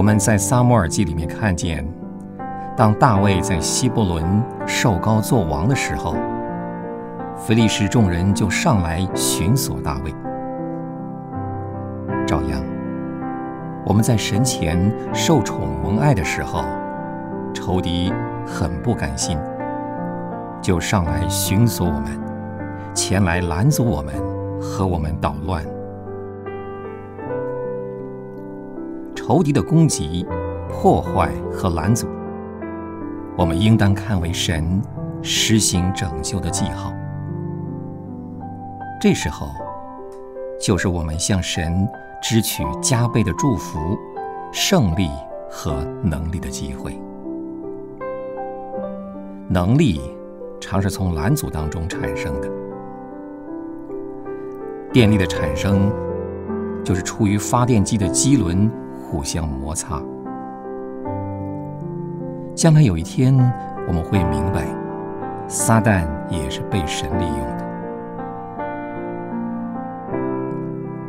我们在撒母耳记里面看见，当大卫在希伯仑受膏作王的时候，非利士众人就上来寻索大卫。照样，我们在神前受宠蒙爱的时候，仇敌很不甘心，就上来寻索我们，前来拦阻我们，和我们捣乱。仇敌的攻击、破坏和拦阻，我们应当看为神施行拯救的记号。这时候，就是我们向神支取加倍的祝福、胜利和能力的机会。能力常是从拦阻当中产生的，电力的产生就是出于发电机的机轮。互相摩擦。将来有一天，我们会明白，撒旦也是被神利用的。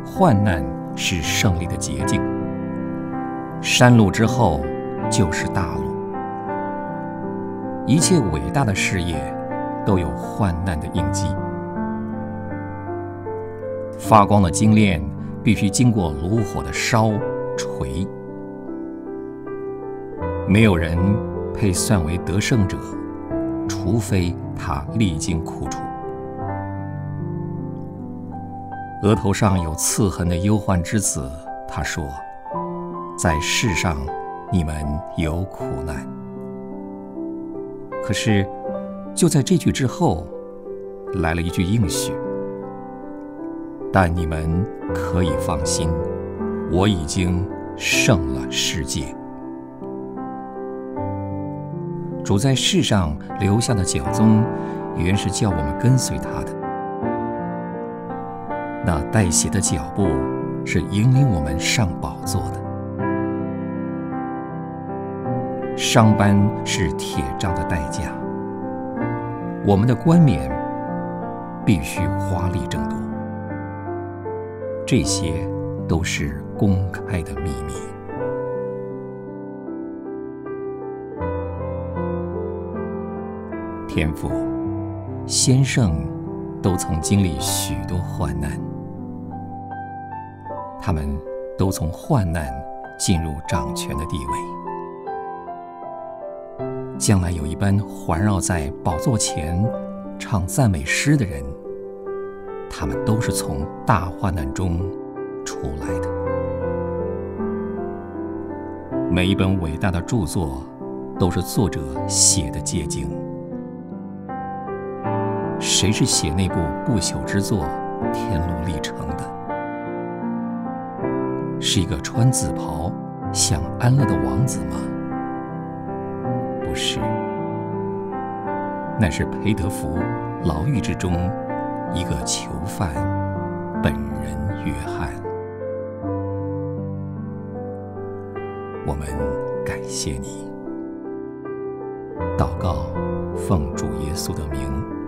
患难是胜利的捷径。山路之后就是大路。一切伟大的事业都有患难的印记。发光的精炼必须经过炉火的烧。锤，没有人配算为得胜者，除非他历经苦楚。额头上有刺痕的忧患之子，他说：“在世上你们有苦难。”可是，就在这句之后，来了一句应许：“但你们可以放心。”我已经胜了世界。主在世上留下的脚踪，原是叫我们跟随他的。那带血的脚步，是引领我们上宝座的。伤斑是铁杖的代价。我们的冠冕必须华丽争夺。这些都是。公开的秘密。天父，先圣都曾经历许多患难，他们都从患难进入掌权的地位。将来有一班环绕在宝座前唱赞美诗的人，他们都是从大患难中出来的。每一本伟大的著作，都是作者写的结晶。谁是写那部不朽之作《天路历程》的？是一个穿紫袍、享安乐的王子吗？不是，那是裴德福牢狱之中一个囚犯，本人约翰。我们感谢你，祷告，奉主耶稣的名。